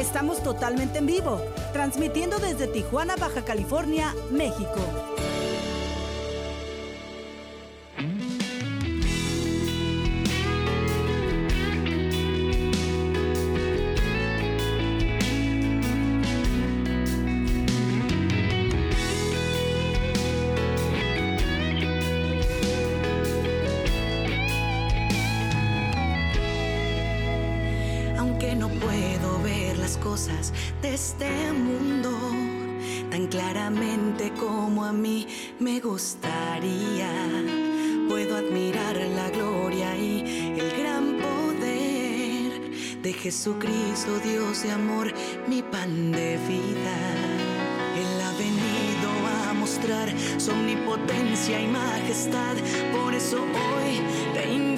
Estamos totalmente en vivo, transmitiendo desde Tijuana, Baja California, México. Este mundo tan claramente como a mí me gustaría, puedo admirar la gloria y el gran poder de Jesucristo, Dios de amor, mi pan de vida. Él ha venido a mostrar su omnipotencia y majestad, por eso hoy te invito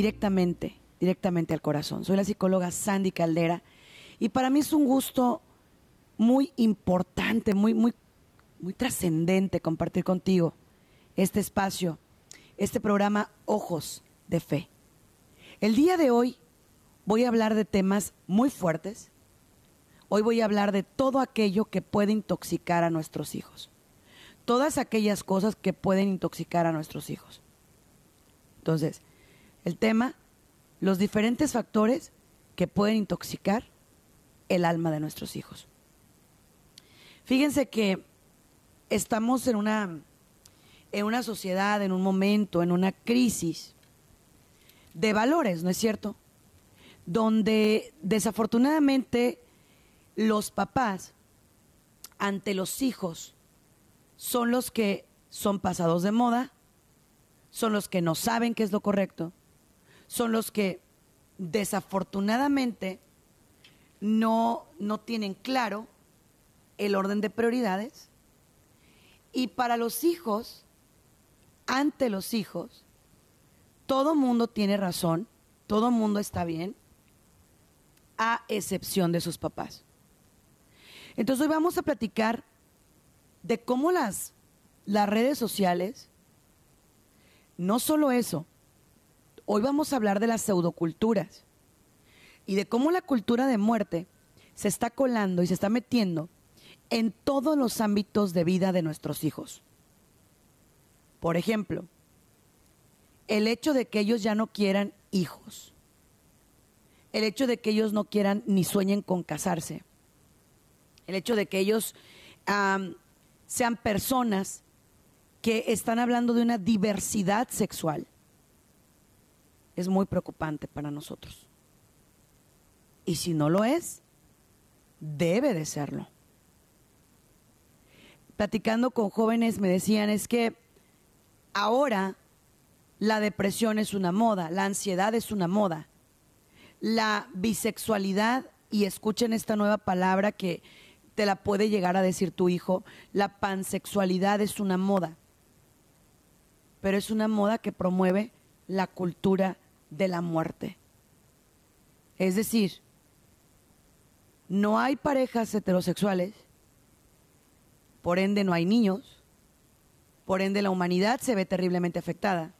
directamente, directamente al corazón. Soy la psicóloga Sandy Caldera y para mí es un gusto muy importante, muy, muy, muy trascendente compartir contigo este espacio, este programa Ojos de Fe. El día de hoy voy a hablar de temas muy fuertes. Hoy voy a hablar de todo aquello que puede intoxicar a nuestros hijos. Todas aquellas cosas que pueden intoxicar a nuestros hijos. Entonces, el tema, los diferentes factores que pueden intoxicar el alma de nuestros hijos. Fíjense que estamos en una, en una sociedad, en un momento, en una crisis de valores, ¿no es cierto? donde desafortunadamente los papás ante los hijos son los que son pasados de moda, son los que no saben qué es lo correcto, son los que desafortunadamente no, no tienen claro el orden de prioridades. Y para los hijos, ante los hijos, todo mundo tiene razón, todo mundo está bien, a excepción de sus papás. Entonces hoy vamos a platicar de cómo las, las redes sociales, no solo eso, hoy vamos a hablar de las pseudoculturas y de cómo la cultura de muerte se está colando y se está metiendo en todos los ámbitos de vida de nuestros hijos. Por ejemplo, el hecho de que ellos ya no quieran hijos, el hecho de que ellos no quieran ni sueñen con casarse, el hecho de que ellos sean personas que están hablando de una diversidad sexual, es muy preocupante para nosotros. Y si no lo es, debe de serlo. Platicando con jóvenes me decían es que ahora la depresión es una moda, la ansiedad es una moda, la bisexualidad, y escuchen esta nueva palabra que te la puede llegar a decir tu hijo, la pansexualidad es una moda, pero es una moda que promueve la cultura de la muerte. Es decir, no hay parejas heterosexuales, por ende no hay niños, por ende la humanidad se ve terriblemente afectada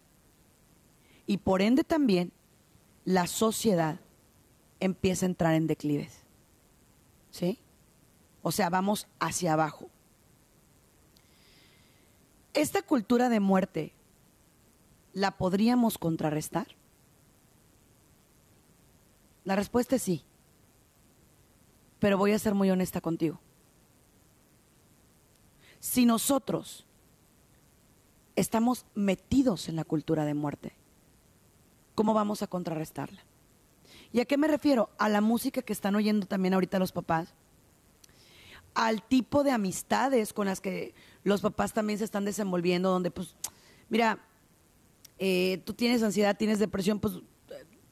y por ende también la sociedad empieza a entrar en declives. ¿Sí? O sea, vamos hacia abajo. ¿Esta cultura de muerte la podríamos contrarrestar? La respuesta es sí. Pero voy a ser muy honesta contigo. Si nosotros estamos metidos en la cultura de muerte, ¿cómo vamos a contrarrestarla? ¿Y a qué me refiero? A la música que están oyendo también ahorita los papás, al tipo de amistades con las que los papás también se están desenvolviendo, donde pues, mira, eh, tú tienes ansiedad, tienes depresión, pues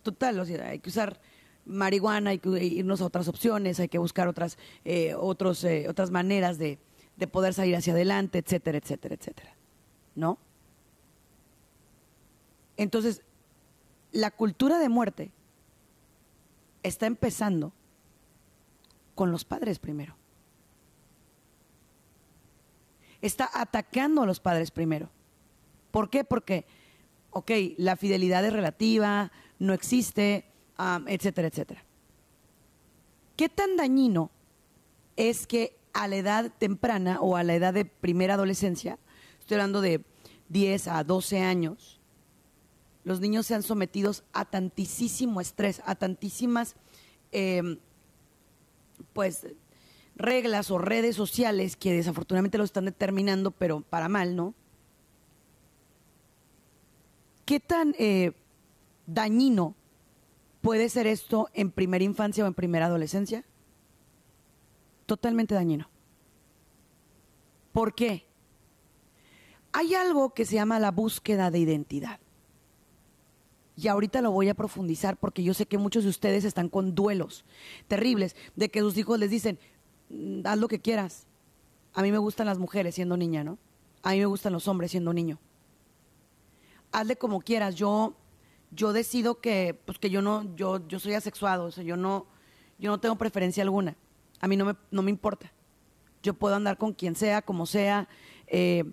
total, o hay que usar marihuana, hay que irnos a otras opciones, hay que buscar otras, eh, otros, eh, otras maneras de, de poder salir hacia adelante, etcétera, etcétera, etcétera. ¿No? Entonces, la cultura de muerte está empezando con los padres primero. Está atacando a los padres primero. ¿Por qué? Porque, ok, la fidelidad es relativa, no existe, etcétera, etcétera. ¿Qué tan dañino es que a la edad temprana o a la edad de primera adolescencia, estoy hablando de 10 a 12 años, los niños sean sometidos a tantísimo estrés, a tantísimas, em, pues, reglas o redes sociales que desafortunadamente lo están determinando, pero para mal, ¿no? ¿Qué tan eh, dañino puede ser esto en primera infancia o en primera adolescencia? Totalmente dañino. ¿Por qué? Hay algo que se llama la búsqueda de identidad. Y ahorita lo voy a profundizar porque yo sé que muchos de ustedes están con duelos terribles de que sus hijos les dicen, mm, haz lo que quieras. A mí me gustan las mujeres siendo niña, ¿no? A mí me gustan los hombres siendo niño. Hazle como quieras. Yo, yo decido que, pues que yo no, yo, yo soy asexuado, o sea, yo no, yo no tengo preferencia alguna. A mí no me, no me importa. Yo puedo andar con quien sea, como sea, eh,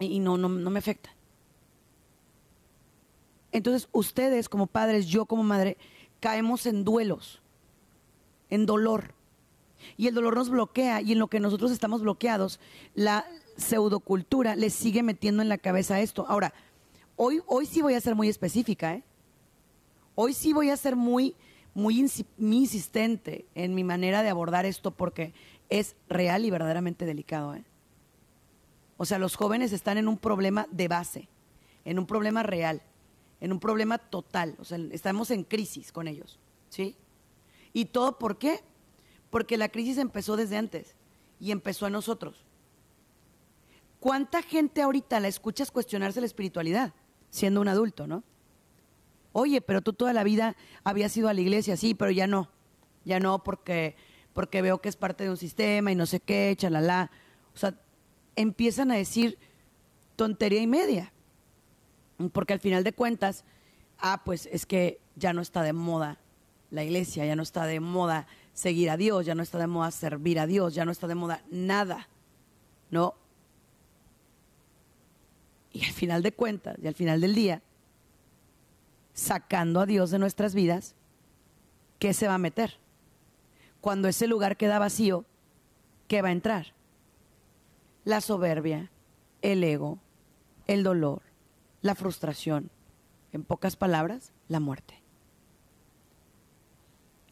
y no, no, no me afecta. Entonces, ustedes como padres, yo como madre, caemos en duelos, en dolor. Y el dolor nos bloquea y en lo que nosotros estamos bloqueados, la pseudocultura le sigue metiendo en la cabeza esto. Ahora, hoy, hoy sí voy a ser muy específica, ¿eh? Hoy sí voy a ser muy, muy, insistente en mi manera de abordar esto porque es real y verdaderamente delicado, ¿eh? O sea, los jóvenes están en un problema de base, en un problema real en un problema total, o sea, estamos en crisis con ellos. ¿Sí? ¿Y todo por qué? Porque la crisis empezó desde antes y empezó en nosotros. ¿Cuánta gente ahorita la escuchas cuestionarse la espiritualidad siendo un adulto, no? Oye, pero tú toda la vida habías ido a la iglesia, sí, pero ya no. Ya no porque, porque veo que es parte de un sistema y no sé qué, chalala. O sea, empiezan a decir tontería y media. Porque al final de cuentas, ah, pues es que ya no está de moda la iglesia, ya no está de moda seguir a Dios, ya no está de moda servir a Dios, ya no está de moda nada. ¿No? Y al final de cuentas, y al final del día, sacando a Dios de nuestras vidas, ¿qué se va a meter? Cuando ese lugar queda vacío, ¿qué va a entrar? La soberbia, el ego, el dolor, la frustración, en pocas palabras, la muerte.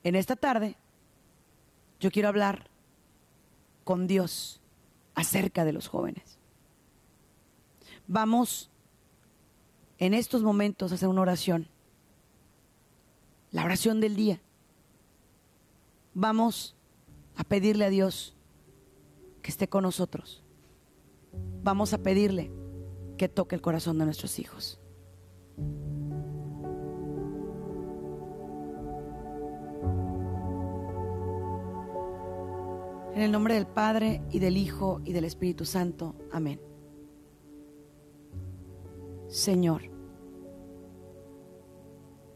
En esta tarde, yo quiero hablar con Dios acerca de los jóvenes. Vamos en estos momentos a hacer una oración. La oración del día. Vamos a pedirle a Dios que esté con nosotros. Vamos a pedirle que toque el corazón de nuestros hijos. En el nombre del Padre y del Hijo y del Espíritu Santo. Amén. Señor,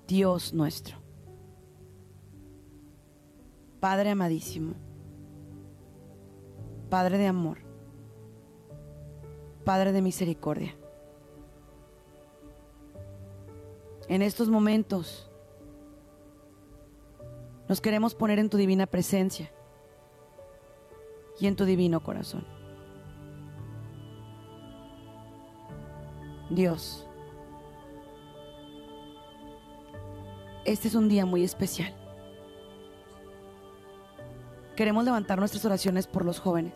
Dios nuestro, Padre amadísimo, Padre de amor, Padre de misericordia. En estos momentos nos queremos poner en tu divina presencia y en tu divino corazón. Dios, este es un día muy especial. Queremos levantar nuestras oraciones por los jóvenes.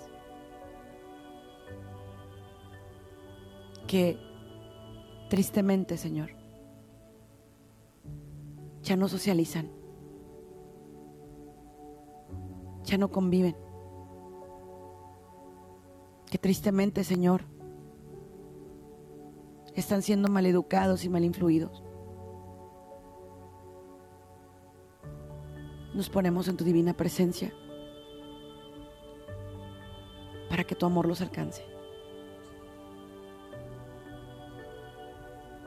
Que tristemente, Señor, ya no socializan, ya no conviven, que tristemente, Señor, están siendo maleducados y mal influidos. Nos ponemos en tu divina presencia para que tu amor los alcance.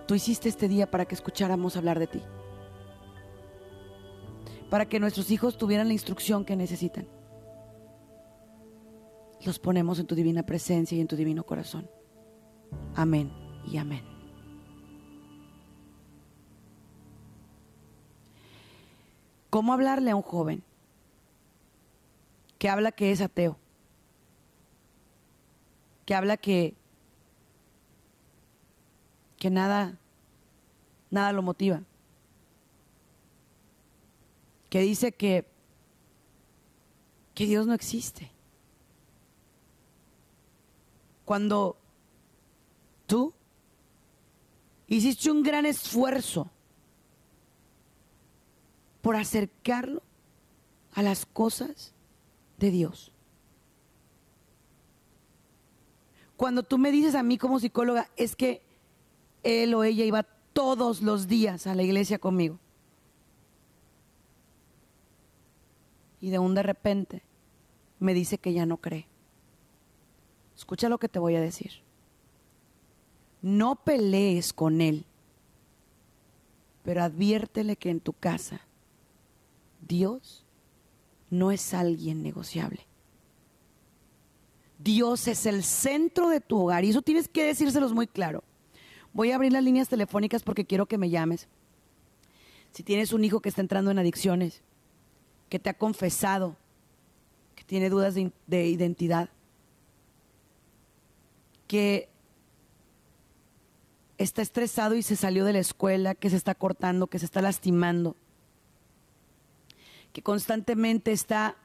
Tú hiciste este día para que escucháramos hablar de ti, para que nuestros hijos tuvieran la instrucción que necesitan. Los ponemos en tu divina presencia y en tu divino corazón. Amén y amén. ¿Cómo hablarle a un joven que habla que es ateo? Que habla que que nada nada lo motiva. Que dice que que Dios no existe. Cuando tú Hiciste un gran esfuerzo por acercarlo a las cosas de Dios. Cuando tú me dices a mí como psicóloga, es que él o ella iba todos los días a la iglesia conmigo. Y de un de repente me dice que ya no cree. Escucha lo que te voy a decir no pelees con él, pero adviértele que en tu casa Dios no es alguien negociable. Dios es el centro de tu hogar y eso tienes que decírselos muy claro. Voy a abrir las líneas telefónicas porque quiero que me llames. Si tienes un hijo que está entrando en adicciones, que te ha confesado, que tiene dudas de, de identidad, que está estresado y se salió de la escuela, que se está cortando, que se está lastimando, que constantemente está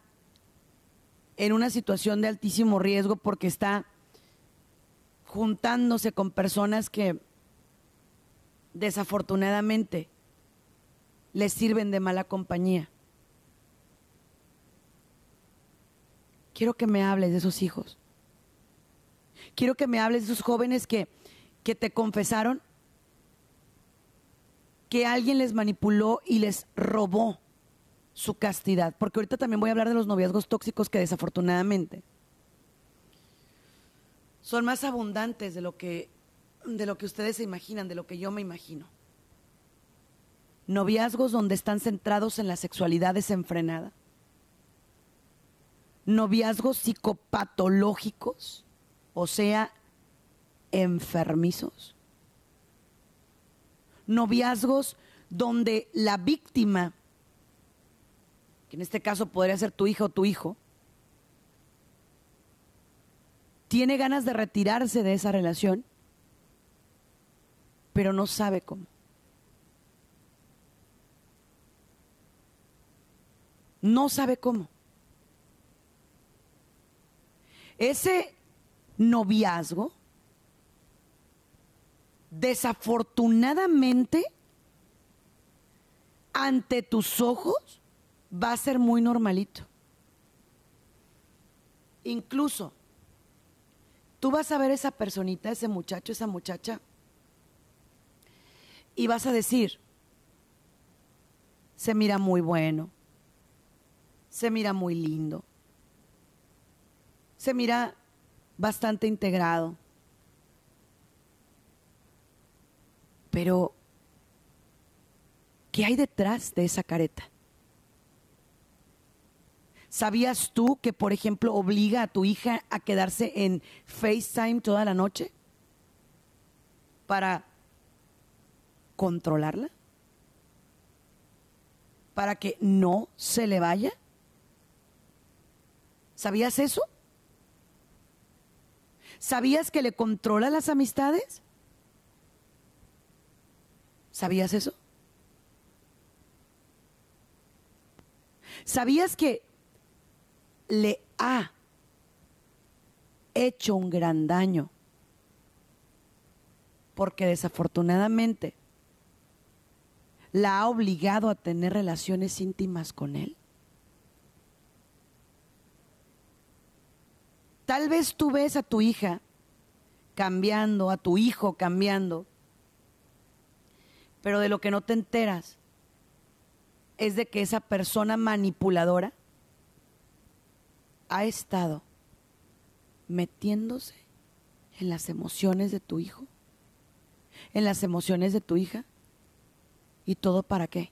en una situación de altísimo riesgo porque está juntándose con personas que desafortunadamente les sirven de mala compañía. Quiero que me hables de esos hijos. Quiero que me hables de esos jóvenes que, que te confesaron que alguien les manipuló y les robó su castidad. Porque ahorita también voy a hablar de los noviazgos tóxicos que desafortunadamente son más abundantes de lo que, de lo que ustedes se imaginan, de lo que yo me imagino. Noviazgos donde están centrados en la sexualidad desenfrenada. Noviazgos psicopatológicos, o sea, enfermizos. Noviazgos donde la víctima, que en este caso podría ser tu hija o tu hijo, tiene ganas de retirarse de esa relación, pero no sabe cómo. No sabe cómo. Ese noviazgo, desafortunadamente, ante tus ojos, va a ser muy normalito. Incluso, tú vas a ver esa personita, ese muchacho, esa muchacha, y vas a decir, se mira muy bueno, se mira muy lindo, se mira bastante integrado, pero ¿qué hay detrás de esa careta? ¿Sabías tú que, por ejemplo, obliga a tu hija a quedarse en FaceTime toda la noche para controlarla? ¿Para que no se le vaya? ¿Sabías eso? ¿Sabías que le controla las amistades? ¿Sabías eso? ¿Sabías que le ha hecho un gran daño? Porque desafortunadamente la ha obligado a tener relaciones íntimas con él. Tal vez tú ves a tu hija cambiando, a tu hijo cambiando, pero de lo que no te enteras es de que esa persona manipuladora ha estado metiéndose en las emociones de tu hijo, en las emociones de tu hija, y todo para qué?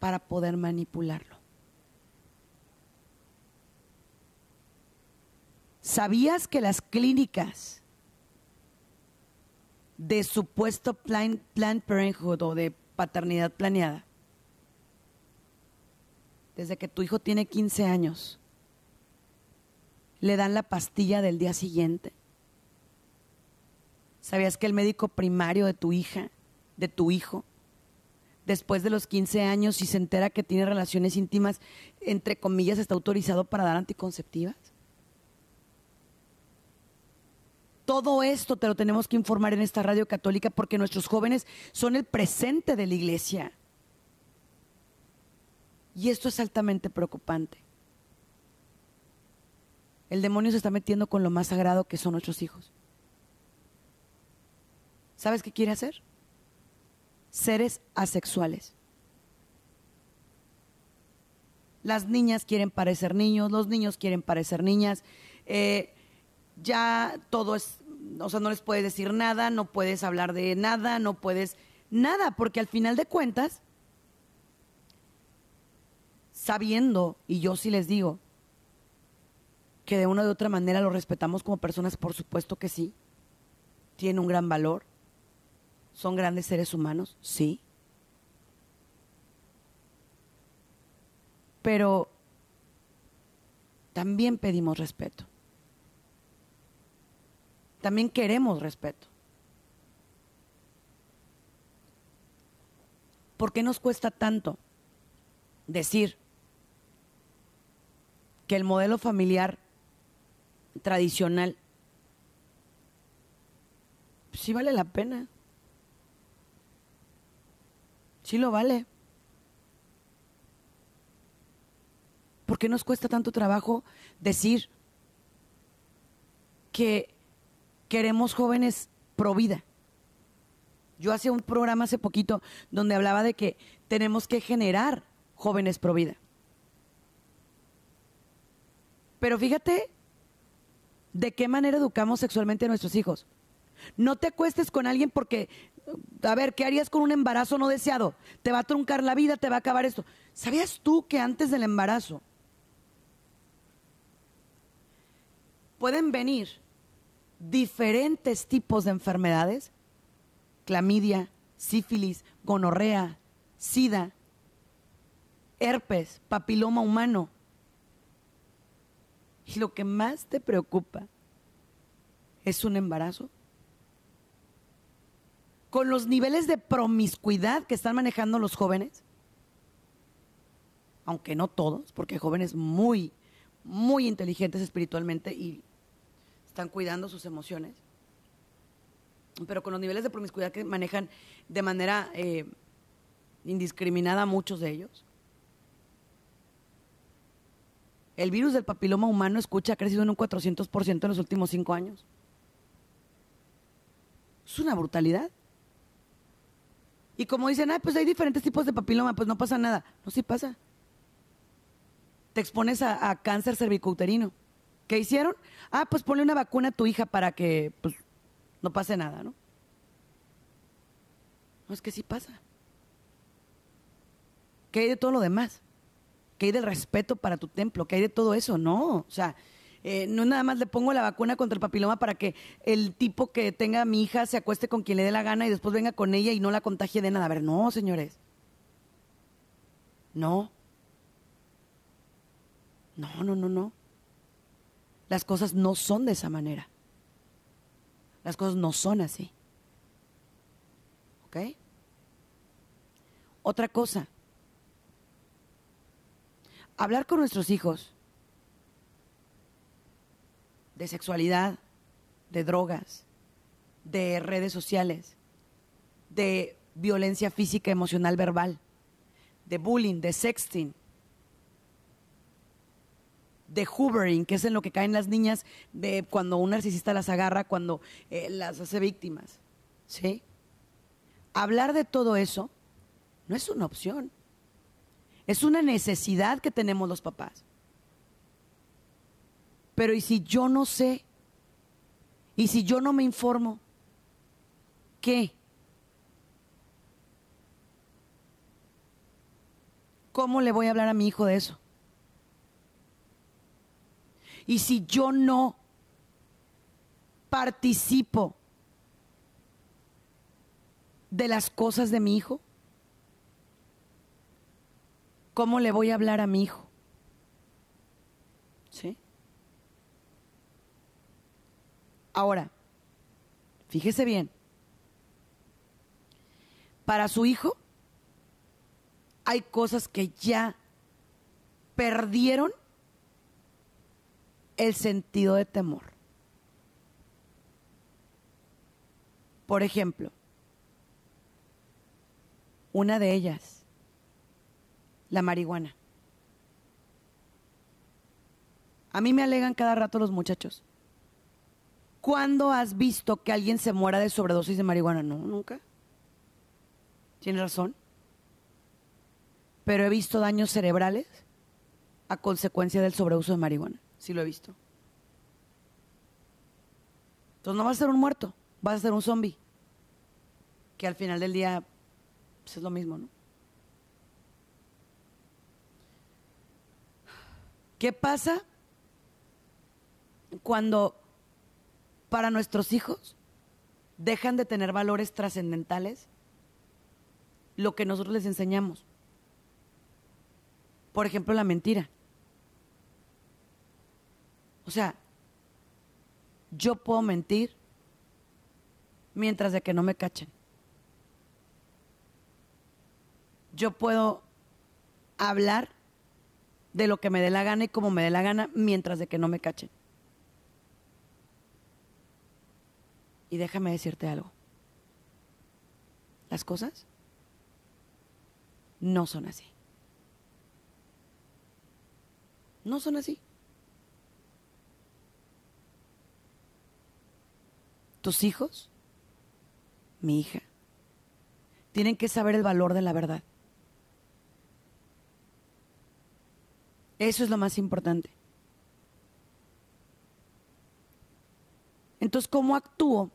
Para poder manipularlo. ¿Sabías que las clínicas de supuesto plan, plan Parenthood o de paternidad planeada, desde que tu hijo tiene 15 años, le dan la pastilla del día siguiente? ¿Sabías que el médico primario de tu hija, de tu hijo, después de los 15 años, si se entera que tiene relaciones íntimas, entre comillas, está autorizado para dar anticonceptivas? Todo esto te lo tenemos que informar en esta radio católica porque nuestros jóvenes son el presente de la iglesia. Y esto es altamente preocupante. El demonio se está metiendo con lo más sagrado que son nuestros hijos. ¿Sabes qué quiere hacer? Seres asexuales. Las niñas quieren parecer niños, los niños quieren parecer niñas. Eh, ya todo es o sea, no les puedes decir nada, no puedes hablar de nada, no puedes nada, porque al final de cuentas, sabiendo, y yo sí les digo, que de una u otra manera lo respetamos como personas, por supuesto que sí, tienen un gran valor, son grandes seres humanos, sí, pero también pedimos respeto también queremos respeto. ¿Por qué nos cuesta tanto decir que el modelo familiar tradicional sí vale la pena? Sí lo vale. ¿Por qué nos cuesta tanto trabajo decir que queremos jóvenes pro vida? Yo hacía un programa hace poquito donde hablaba de que tenemos que generar jóvenes pro vida. Pero fíjate de qué manera educamos sexualmente a nuestros hijos. No te acuestes con alguien porque, a ver, ¿qué harías con un embarazo no deseado? Te va a truncar la vida, te va a acabar esto. ¿Sabías tú que antes del embarazo pueden venir diferentes tipos de enfermedades? Clamidia, sífilis, gonorrea, sida, herpes, papiloma humano. Y lo que más te preocupa es un embarazo con los niveles de promiscuidad que están manejando los jóvenes, aunque no todos, porque jóvenes muy, muy inteligentes espiritualmente y están cuidando sus emociones, pero con los niveles de promiscuidad que manejan de manera eh, indiscriminada muchos de ellos. El virus del papiloma humano, escucha, ha crecido en un 400% en los últimos cinco años. Es una brutalidad. Y como dicen, ah, pues hay diferentes tipos de papiloma, pues no pasa nada. No, sí pasa. Te expones a, cáncer cervicouterino. ¿Qué hicieron? Ah, pues ponle una vacuna a tu hija para que pues, no pase nada, ¿no? No, es que sí pasa. ¿Qué hay de todo lo demás? ¿Qué hay del respeto para tu templo? ¿Qué hay de todo eso? No, o sea, eh, no nada más le pongo la vacuna contra el papiloma para que el tipo que tenga a mi hija se acueste con quien le dé la gana y después venga con ella y no la contagie de nada. A ver, no, señores. No. No, no, no, no. Las cosas no son de esa manera. Las cosas no son así. ¿Ok? Otra cosa. Hablar con nuestros hijos de sexualidad, de drogas, de redes sociales, de violencia física, emocional, verbal, de bullying, de sexting, de hoovering, que es en lo que caen las niñas de cuando un narcisista las agarra, cuando eh, las hace víctimas. ¿Sí? Hablar de todo eso no es una opción. Es una necesidad que tenemos los papás. Pero ¿y si yo no sé? ¿Y si yo no me informo? ¿Qué? ¿Cómo le voy a hablar a mi hijo de eso? Y si yo no participo de las cosas de mi hijo, ¿cómo le voy a hablar a mi hijo? ¿Sí? Ahora, fíjese bien, para su hijo hay cosas que ya perdieron el sentido de temor. Por ejemplo, una de ellas, la marihuana. A mí me alegan cada rato los muchachos. ¿Cuándo has visto que alguien se muera de sobredosis de marihuana? No, nunca. Tienes razón. Pero he visto daños cerebrales a consecuencia del sobreuso de marihuana. Sí lo he visto. Entonces no vas a ser un muerto, vas a ser un zombie. Que al final del día pues, es lo mismo, ¿no? ¿Qué pasa cuando para nuestros hijos dejan de tener valores trascendentales lo que nosotros les enseñamos. Por ejemplo, la mentira. O sea, yo puedo mentir mientras de que no me cachen. Yo puedo hablar de lo que me dé la gana y como me dé la gana mientras de que no me cachen. Y déjame decirte algo. Las cosas no son así. No son así. Tus hijos, mi hija, tienen que saber el valor de la verdad. Eso es lo más importante. Entonces, ¿cómo actúo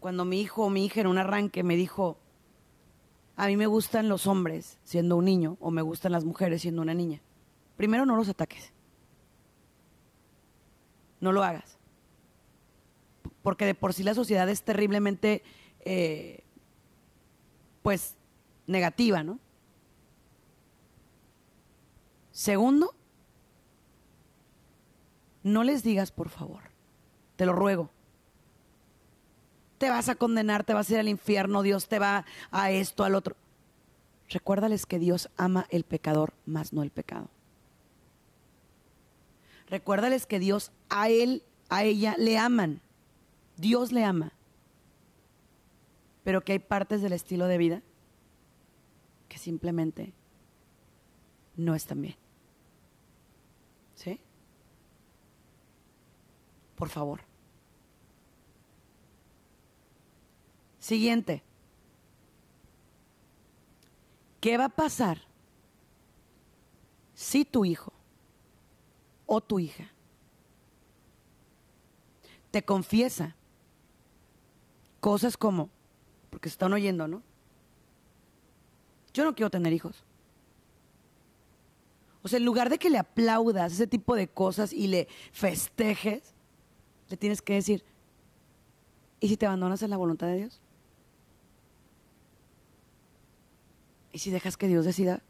cuando mi hijo o mi hija en un arranque me dijo, a mí me gustan los hombres siendo un niño o me gustan las mujeres siendo una niña? Primero, no los ataques. No lo hagas. Porque de por sí la sociedad es terriblemente, eh, pues, negativa, ¿no? Segundo, no les digas por favor. Te lo ruego. Te vas a condenar, te vas a ir al infierno, Dios te va a esto, al otro. Recuérdales que Dios ama el pecador, más no el pecado. Recuérdales que Dios a él, a ella le aman. Dios le ama. Pero que hay partes del estilo de vida que simplemente no están bien. ¿Sí? Por favor. Siguiente. ¿Qué va a pasar si tu hijo o tu hija te confiesa cosas como, porque se están oyendo, ¿no? Yo no quiero tener hijos. O sea, en lugar de que le aplaudas ese tipo de cosas y le festejes, le tienes que decir, ¿y si te abandonas en la voluntad de Dios? ¿Y si dejas que Dios decida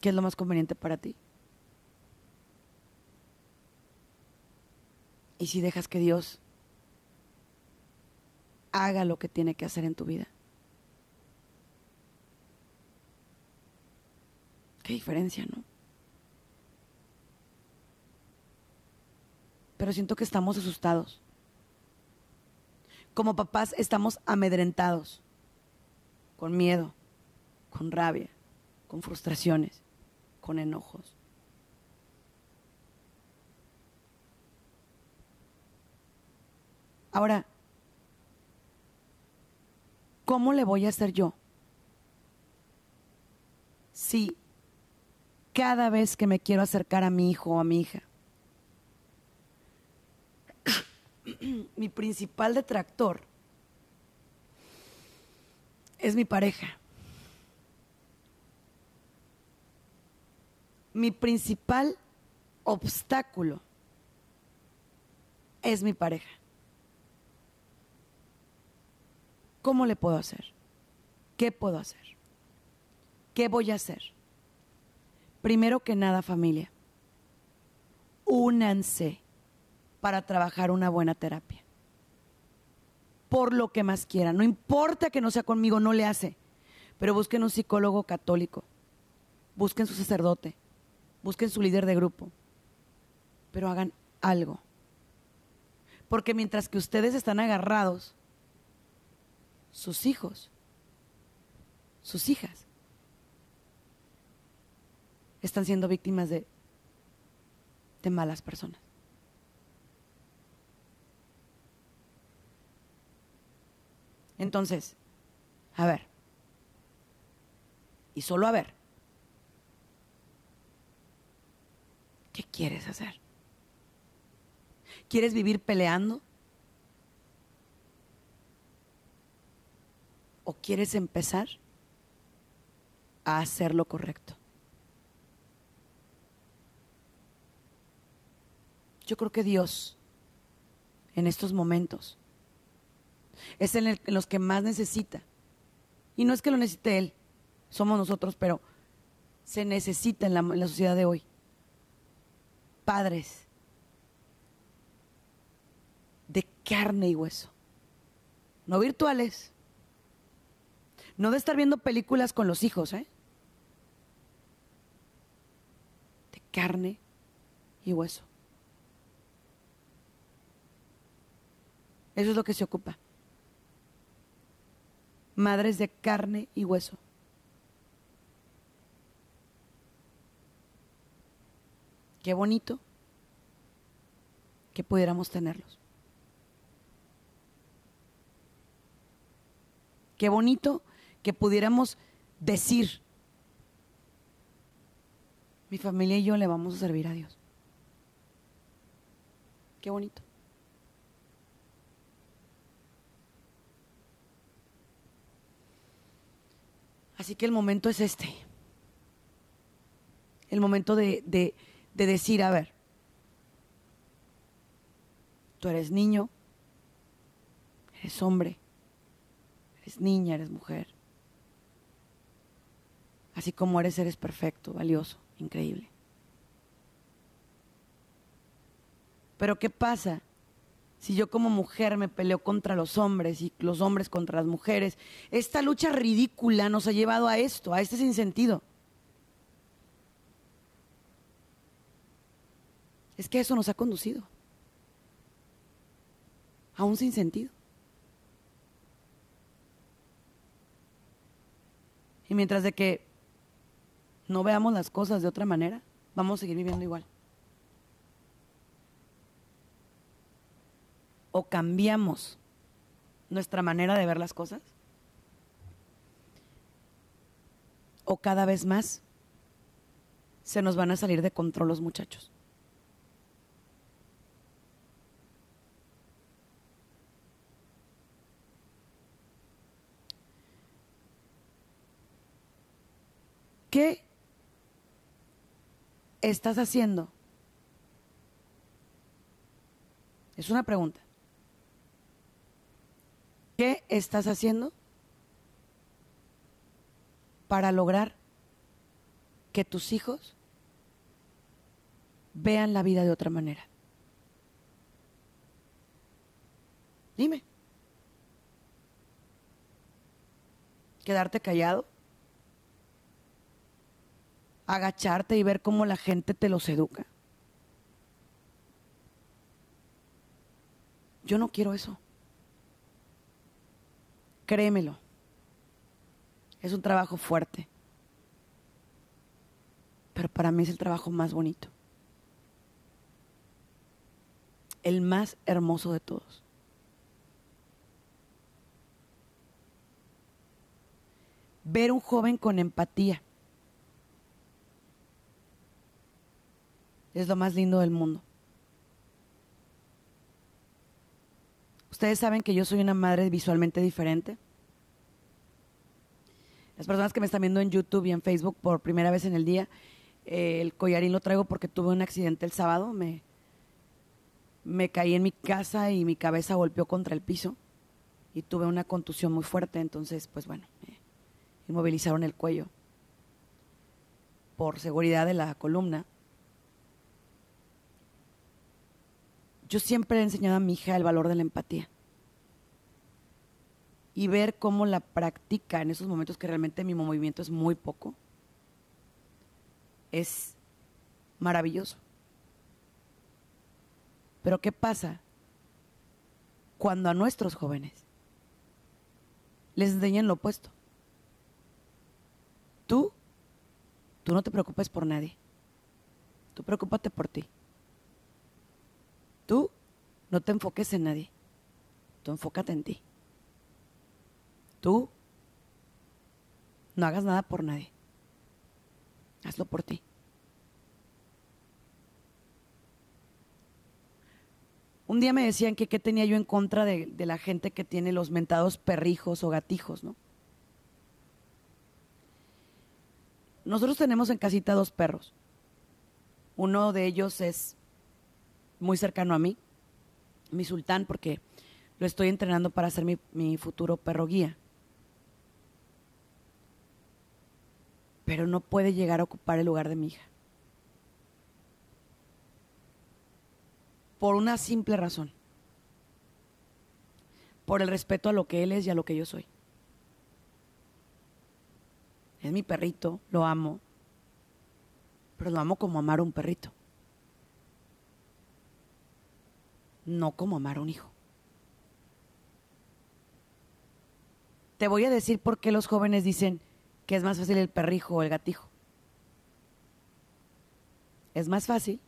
qué es lo más conveniente para ti? ¿Y si dejas que Dios haga lo que tiene que hacer en tu vida? Qué diferencia, ¿no? Pero siento que estamos asustados. Como papás estamos amedrentados, con miedo, con rabia, con frustraciones, con enojos. Ahora, ¿cómo le voy a hacer yo? Si cada vez que me quiero acercar a mi hijo o a mi hija, mi principal detractor es mi pareja. Mi principal obstáculo es mi pareja. ¿Cómo le puedo hacer? ¿Qué puedo hacer? ¿Qué voy a hacer? Primero que nada, familia, únanse para trabajar una buena terapia. Por lo que más quieran. No importa que no sea conmigo, no le hace. Pero busquen un psicólogo católico. Busquen su sacerdote. Busquen su líder de grupo. Pero hagan algo. Porque mientras que ustedes están agarrados, sus hijos, sus hijas, están siendo víctimas de, de malas personas. Entonces, a ver, y solo a ver, ¿qué quieres hacer? ¿Quieres vivir peleando? ¿O quieres empezar a hacer lo correcto? Yo creo que Dios, en estos momentos, es en, los que más necesita. Y no es que lo necesite Él, somos nosotros, pero se necesita en la sociedad de hoy. Padres de carne y hueso, no virtuales, no de estar viendo películas con los hijos, ¿eh? De carne y hueso. Eso es lo que se ocupa. Madres de carne y hueso. Qué bonito que pudiéramos tenerlos. Qué bonito que pudiéramos decir, mi familia y yo le vamos a servir a Dios. Qué bonito. Así que el momento es este. El momento de, de, de decir, a ver, tú eres niño, eres hombre, eres niña, eres mujer. Así como eres, eres perfecto, valioso, increíble. Pero ¿qué pasa si yo como mujer me peleo contra los hombres y los hombres contra las mujeres? Esta lucha ridícula nos ha llevado a esto, a este sinsentido. Es que eso nos ha conducido a un sinsentido. Y mientras de que no veamos las cosas de otra manera, vamos a seguir viviendo igual. O cambiamos nuestra manera de ver las cosas, o cada vez más se nos van a salir de control los muchachos. ¿Qué estás haciendo? Es una pregunta. ¿Qué estás haciendo para lograr que tus hijos vean la vida de otra manera? Dime. ¿Quedarte callado? Agacharte y ver cómo la gente te los educa. Yo no quiero eso. Créemelo. Es un trabajo fuerte. Pero para mí es el trabajo más bonito. El más hermoso de todos. Ver un joven con empatía Es lo más lindo del mundo. Ustedes saben que yo soy una madre visualmente diferente. Las personas que me están viendo en YouTube y en Facebook por primera vez en el día, eh, el collarín lo traigo porque tuve un accidente el sábado. Me, me caí en mi casa y mi cabeza golpeó contra el piso y tuve una contusión muy fuerte. Entonces, pues bueno, inmovilizaron el cuello por seguridad de la columna. Yo siempre he enseñado a mi hija el valor de la empatía. Y ver cómo la practica en esos momentos que realmente mi movimiento es muy poco, es maravilloso. Pero ¿qué pasa cuando a nuestros jóvenes les enseñan lo opuesto? Tú, tú no te preocupes por nadie. Tú preocúpate por ti. Tú no te enfoques en nadie. Tú enfócate en ti. Tú no hagas nada por nadie. Hazlo por ti. Un día me decían que qué tenía yo en contra de, de, la gente que tiene los mentados perrijos o gatijos, ¿no? Nosotros tenemos en casita dos perros. Uno de ellos es muy cercano a mí, mi sultán, porque lo estoy entrenando para ser mi, futuro perro guía. Pero no puede llegar a ocupar el lugar de mi hija. Por una simple razón. Por el respeto a lo que él es y a lo que yo soy. Es mi perrito, lo amo. Pero lo amo como amar a un perrito. No como amar a un hijo. Te voy a decir por qué los jóvenes dicen que es más fácil el perrijo o el gatijo. Es más fácil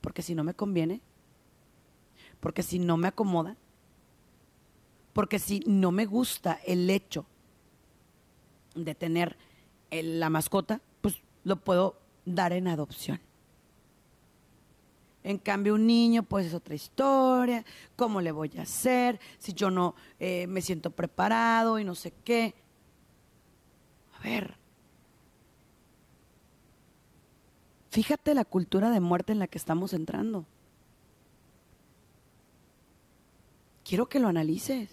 Porque si no me conviene, porque si no me acomoda, porque si no me gusta el hecho de tener la mascota, pues lo puedo dar en adopción. En cambio, un niño, pues es otra historia. ¿Cómo le voy a hacer? Si yo no eh, me siento preparado y no sé qué. A ver. Fíjate la cultura de muerte en la que estamos entrando. Quiero que lo analices.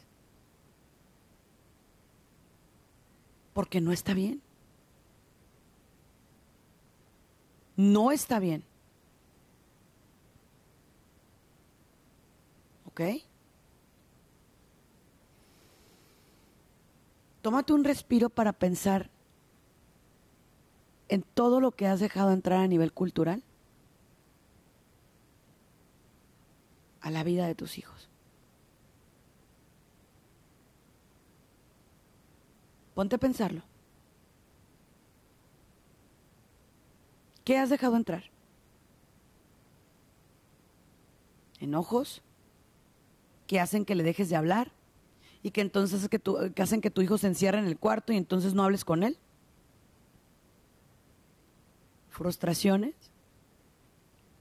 Porque no está bien. No está bien. ¿Ok? Tómate un respiro para pensar en todo lo que has dejado entrar a nivel cultural a la vida de tus hijos. Ponte a pensarlo. ¿Qué has dejado entrar? ¿Enojos? Que hacen que le dejes de hablar y que entonces que, que hacen que tu hijo se encierre en el cuarto y entonces no hables con él. Frustraciones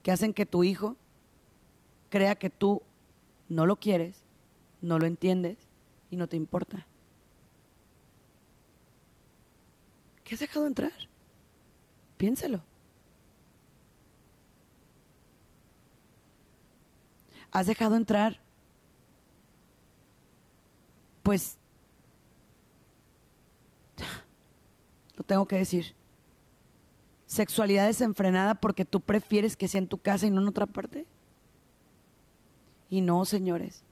que hacen que tu hijo crea que tú no lo quieres, no lo entiendes y no te importa. ¿Qué has dejado entrar? Piénsalo. Has dejado entrar pues, lo tengo que decir, sexualidad desenfrenada porque tú prefieres que sea en tu casa y no en otra parte. Y no, señores,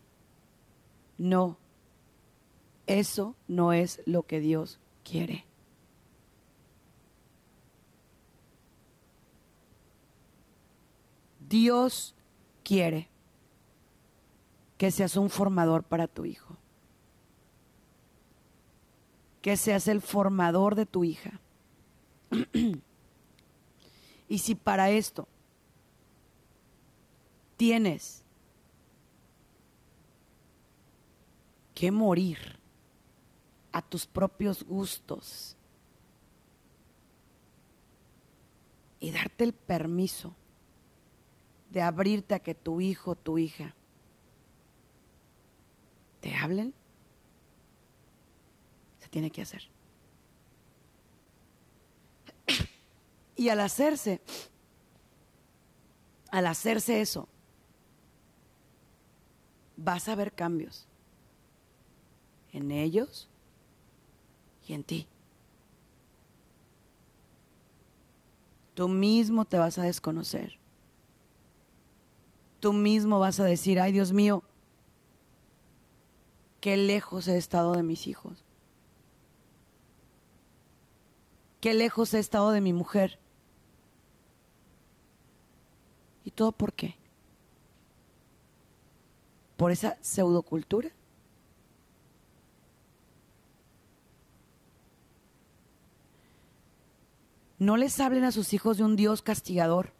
no, eso no es lo que Dios quiere. Dios quiere que seas un formador para tu hijo que seas el formador de tu hija. y si para esto tienes que morir a tus propios gustos y darte el permiso de abrirte a que tu hijo tu hija te hablen, tiene que hacer. Y al hacerse, al hacerse eso, vas a ver cambios en ellos y en ti. Tú mismo te vas a desconocer. Tú mismo vas a decir, ay Dios mío, qué lejos he estado de mis hijos. Qué lejos he estado de mi mujer. ¿Y todo por qué? ¿Por esa pseudocultura? No les hablen a sus hijos de un Dios castigador,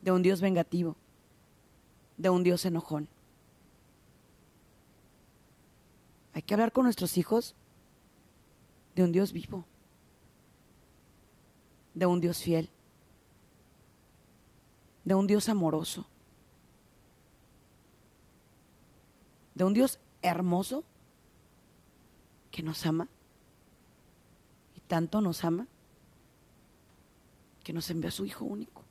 de un Dios vengativo, de un Dios enojón. Hay que hablar con nuestros hijos de un Dios vivo de un Dios fiel, de un Dios amoroso, de un Dios hermoso que nos ama y tanto nos ama que nos envió a su Hijo único.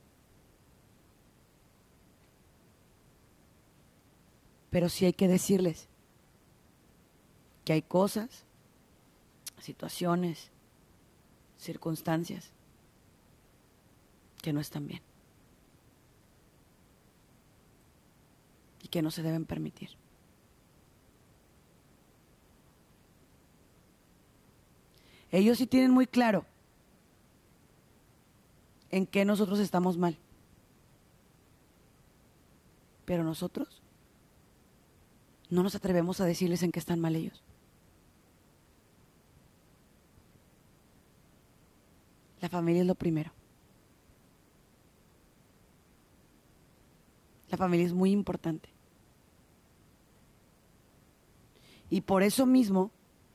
Pero sí hay que decirles que hay cosas, situaciones, circunstancias que no están bien y que no se deben permitir. Ellos sí tienen muy claro en qué nosotros estamos mal. Pero nosotros no nos atrevemos a decirles en qué están mal ellos. La familia es lo primero. La familia es muy importante. Y por eso mismo,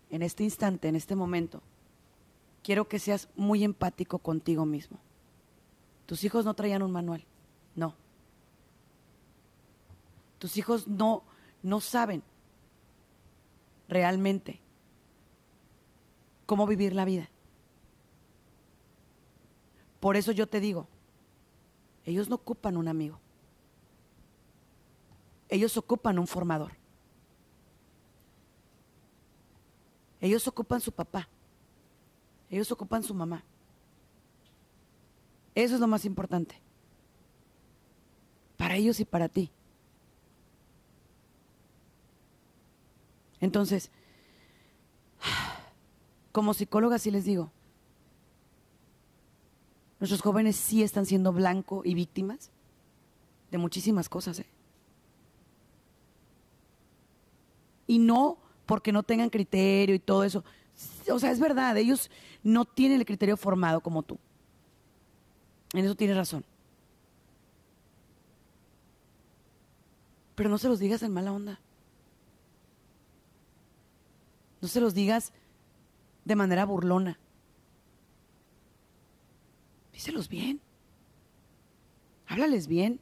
en este instante, en este momento, quiero que seas muy empático contigo mismo. Tus hijos no traían un manual, no. Tus hijos no, no saben realmente cómo vivir la vida. Por eso yo te digo, ellos no ocupan un amigo. Ellos ocupan un formador. Ellos ocupan su papá. Ellos ocupan su mamá. Eso es lo más importante. Para ellos y para ti. Entonces, como psicóloga sí les digo, nuestros jóvenes sí están siendo blanco y víctimas de muchísimas cosas. ¿eh? Y no porque no tengan criterio y todo eso. O sea, es verdad, ellos no tienen el criterio formado como tú. En eso tienes razón. Pero no se los digas en mala onda. No se los digas de manera burlona. Díselos bien. Háblales bien.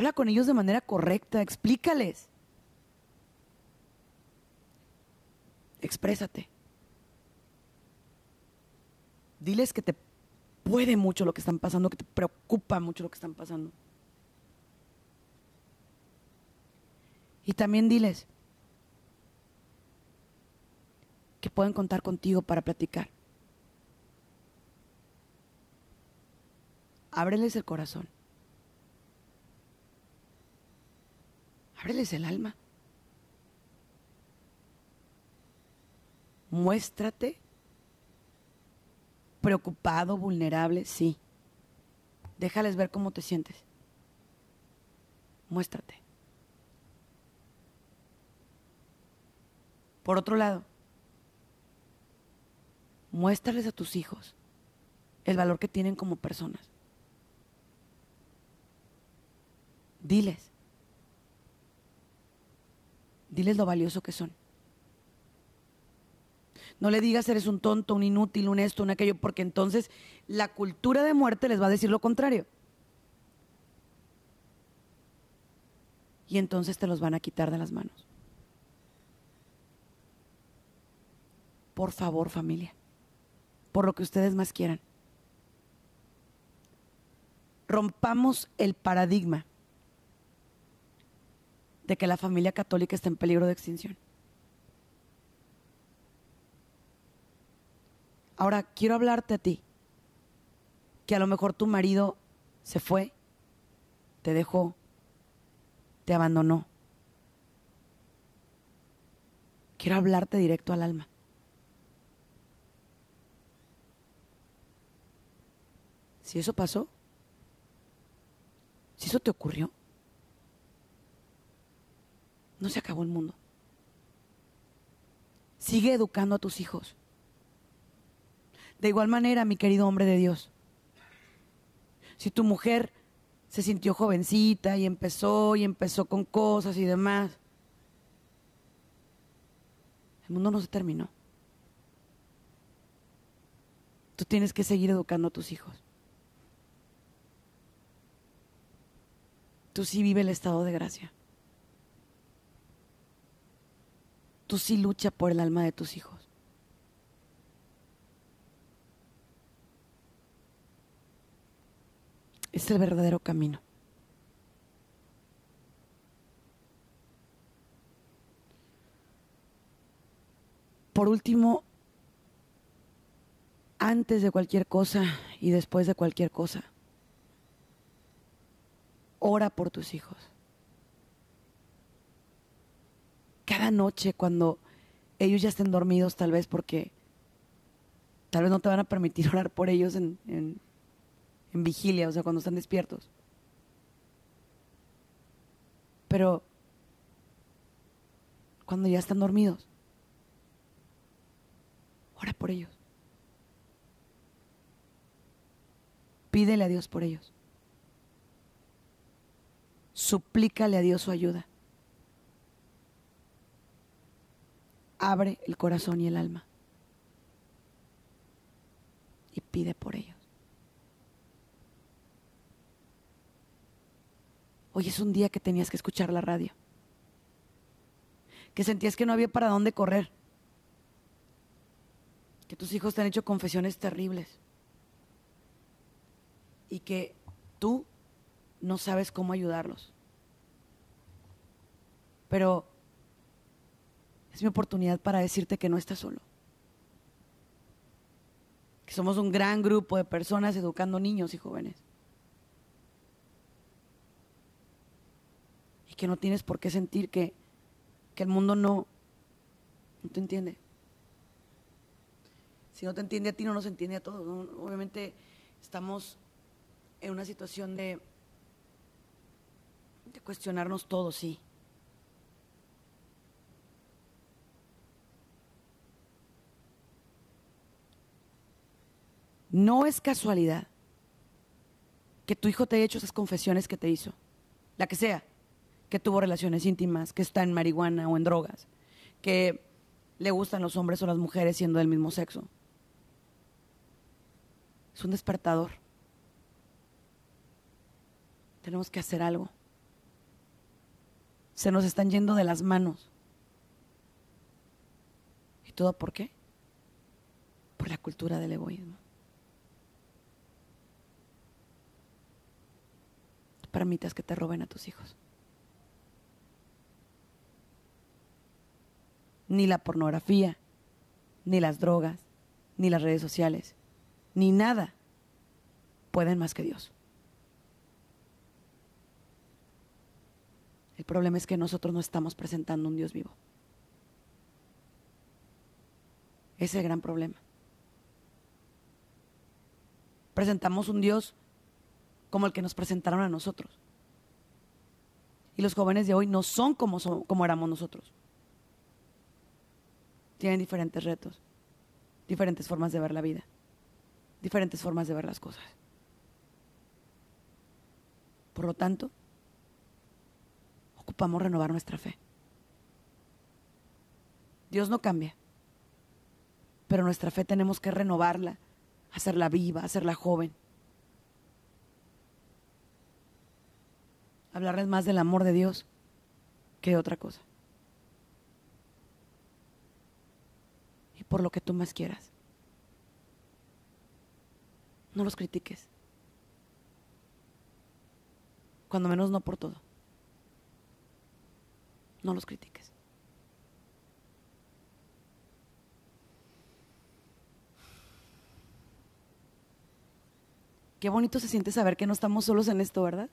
Habla con ellos de manera correcta, explícales. Exprésate. Diles que te puede mucho lo que están pasando, que te preocupa mucho lo que están pasando. Y también diles que pueden contar contigo para platicar. Ábreles el corazón. Ábreles el alma. Muéstrate preocupado, vulnerable, sí. Déjales ver cómo te sientes. Muéstrate. Por otro lado, muéstrales a tus hijos el valor que tienen como personas. Diles. Diles lo valioso que son. No le digas eres un tonto, un inútil, un esto, un aquello, porque entonces la cultura de muerte les va a decir lo contrario. Y entonces te los van a quitar de las manos. Por favor, familia, por lo que ustedes más quieran. Rompamos el paradigma de que la familia católica está en peligro de extinción. Ahora, quiero hablarte a ti, que a lo mejor tu marido se fue, te dejó, te abandonó. Quiero hablarte directo al alma. Si eso pasó, si eso te ocurrió, no se acabó el mundo. Sigue educando a tus hijos. De igual manera, mi querido hombre de Dios, si tu mujer se sintió jovencita y empezó y empezó con cosas y demás, el mundo no se terminó. Tú tienes que seguir educando a tus hijos. Tú sí vive el estado de gracia. Tú sí lucha por el alma de tus hijos. es el verdadero camino. Por último, antes de cualquier cosa y después de cualquier cosa, ora por tus hijos. Cada noche cuando ellos ya estén dormidos, tal vez porque tal vez no te van a permitir orar por ellos en, en en vigilia, o sea, cuando están despiertos. Pero cuando ya están dormidos, ora por ellos. Pídele a Dios por ellos. Suplícale a Dios su ayuda. Abre el corazón y el alma. Y pide por ellos. Hoy es un día que tenías que escuchar la radio. Que sentías que no había para dónde correr. Que tus hijos te han hecho confesiones terribles. Y que tú no sabes cómo ayudarlos. Pero es mi oportunidad para decirte que no estás solo. Que somos un gran grupo de personas educando niños y jóvenes. Y que no tienes por qué sentir que, que el mundo no, te entiende. Si no te entiende a ti, no nos entiende a todos. Obviamente estamos en una situación de, de cuestionarnos todo, sí. No es casualidad que tu hijo te haya hecho esas confesiones que te hizo, la que sea, que tuvo relaciones íntimas, que está en marihuana o en drogas, que le gustan los hombres o las mujeres siendo del mismo sexo. Es un despertador. Tenemos que hacer algo. Se nos están yendo de las manos. ¿Y todo por qué? Por la cultura del egoísmo. Permitas que te roben a tus hijos. Ni la pornografía, ni las drogas, ni las redes sociales, ni nada pueden más que Dios. El problema es que nosotros no estamos presentando un Dios vivo. Ese es el gran problema. Presentamos un Dios como el que nos presentaron a nosotros. Y los jóvenes de hoy no son como, como éramos nosotros. Tienen diferentes retos, diferentes formas de ver la vida, diferentes formas de ver las cosas. Por lo tanto, ocupamos renovar nuestra fe. Dios no cambia, pero nuestra fe tenemos que renovarla, hacerla viva, hacerla joven. Hablarles más del amor de Dios que de otra cosa. Y por lo que tú más quieras. No los critiques. Cuando menos no por todo. No los critiques. Qué bonito se siente saber que no estamos solos en esto, ¿verdad?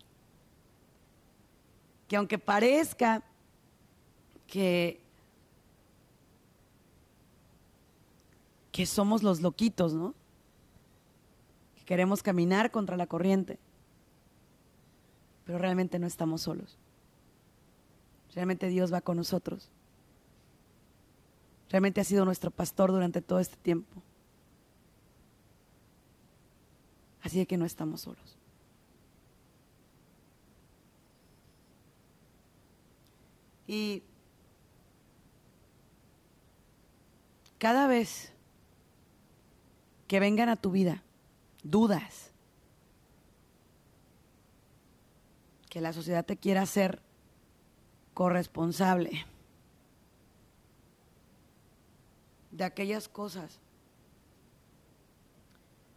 Que aunque parezca que, que somos los loquitos, ¿no? Que queremos caminar contra la corriente, pero realmente no estamos solos. Realmente Dios va con nosotros. Realmente ha sido nuestro pastor durante todo este tiempo. Así de que no estamos solos. Y cada vez que vengan a tu vida dudas, que la sociedad te quiera hacer corresponsable de aquellas cosas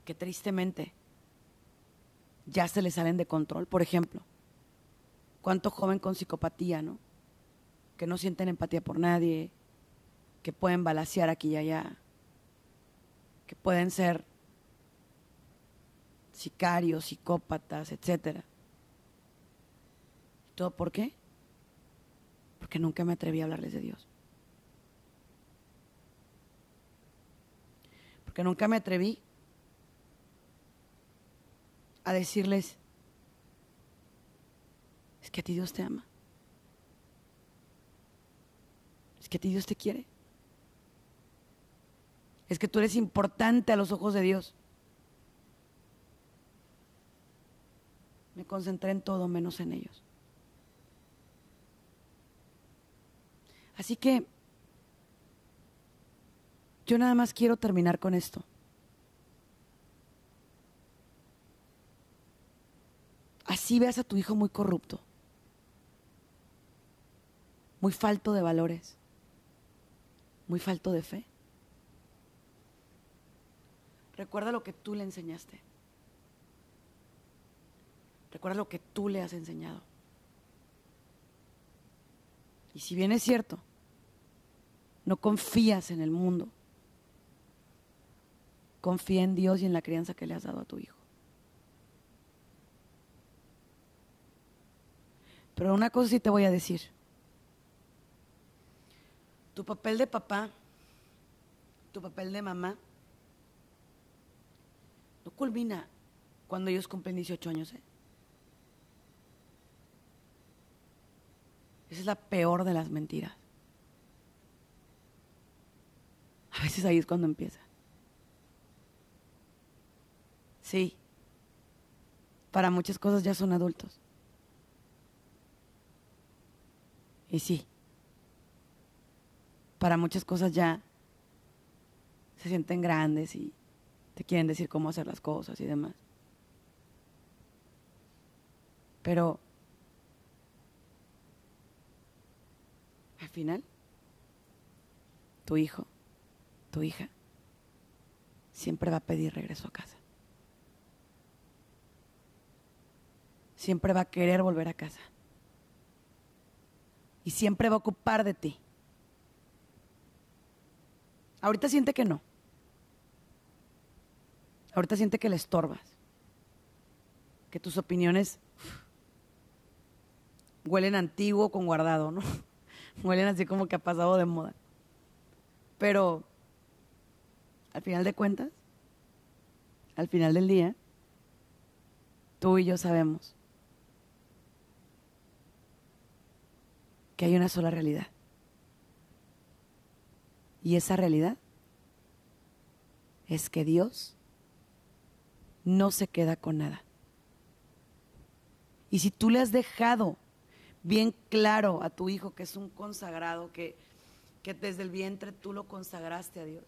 que tristemente ya se le salen de control. Por ejemplo, cuánto joven con psicopatía, ¿no? Que no sienten empatía por nadie, que pueden balasear aquí y allá, que pueden ser sicarios, psicópatas, etcétera. ¿Todo por qué? Porque nunca me atreví a hablarles de Dios. Porque nunca me atreví a decirles, es que a ti Dios te ama. que Dios te quiere. Es que tú eres importante a los ojos de Dios. Me concentré en todo menos en ellos. Así que yo nada más quiero terminar con esto. Así veas a tu hijo muy corrupto, muy falto de valores, muy falto de fe. Recuerda lo que tú le enseñaste. Recuerda lo que tú le has enseñado. Y si bien es cierto, no confías en el mundo, confía en Dios y en la crianza que le has dado a tu hijo. Pero una cosa sí te voy a decir. Tu papel de papá, tu papel de mamá, no culmina cuando ellos cumplen 18 años. ¿eh? Esa es la peor de las mentiras. A veces ahí es cuando empieza. Sí, para muchas cosas ya son adultos. Y sí, para muchas cosas ya se sienten grandes y te quieren decir cómo hacer las cosas y demás. Pero al final, tu hijo, tu hija, siempre va a pedir regreso a casa. Siempre va a querer volver a casa y siempre va a ocupar de ti. Ahorita siente que no. Ahorita siente que le estorbas. Que tus opiniones huelen antiguo con guardado, ¿no? huelen así como que ha pasado de moda. Pero al final de cuentas, al final del día, tú y yo sabemos que hay una sola realidad. Y esa realidad es que Dios no se queda con nada. Y si tú le has dejado bien claro a tu hijo que es un consagrado, que, que desde el vientre tú lo consagraste a Dios,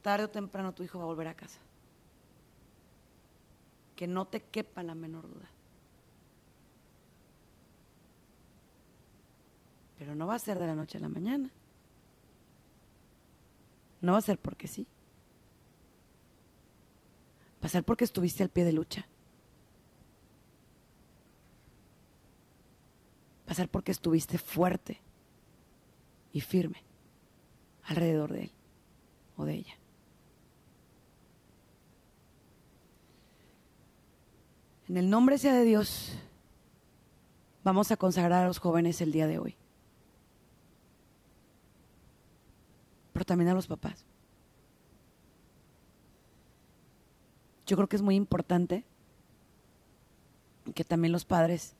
tarde o temprano tu hijo va a volver a casa. Que no te quepa la menor duda. Pero no va a ser de la noche a la mañana. No va a ser porque sí. Va a ser porque estuviste al pie de lucha. Va a ser porque estuviste fuerte y firme alrededor de él o de ella. En el nombre sea de Dios, vamos a consagrar a los jóvenes el día de hoy. Pero también a los papás. Yo creo que es muy importante que también los padres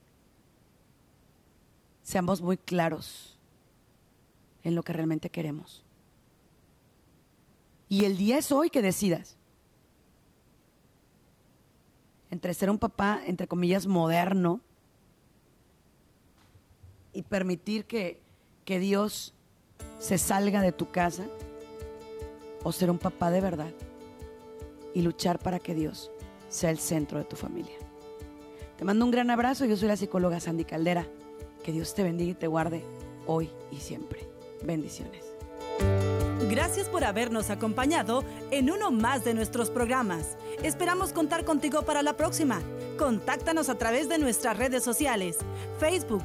seamos muy claros en lo que realmente queremos. Y el día es hoy que decidas entre ser un papá, entre comillas, moderno y permitir que, que Dios se salga de tu casa o ser un papá de verdad y luchar para que Dios sea el centro de tu familia. Te mando un gran abrazo, yo soy la psicóloga Sandy Caldera. Que Dios te bendiga y te guarde hoy y siempre. Bendiciones. Gracias por habernos acompañado en uno más de nuestros programas. Esperamos contar contigo para la próxima. Contáctanos a través de nuestras redes sociales, Facebook,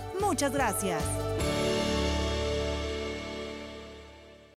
Muchas gracias.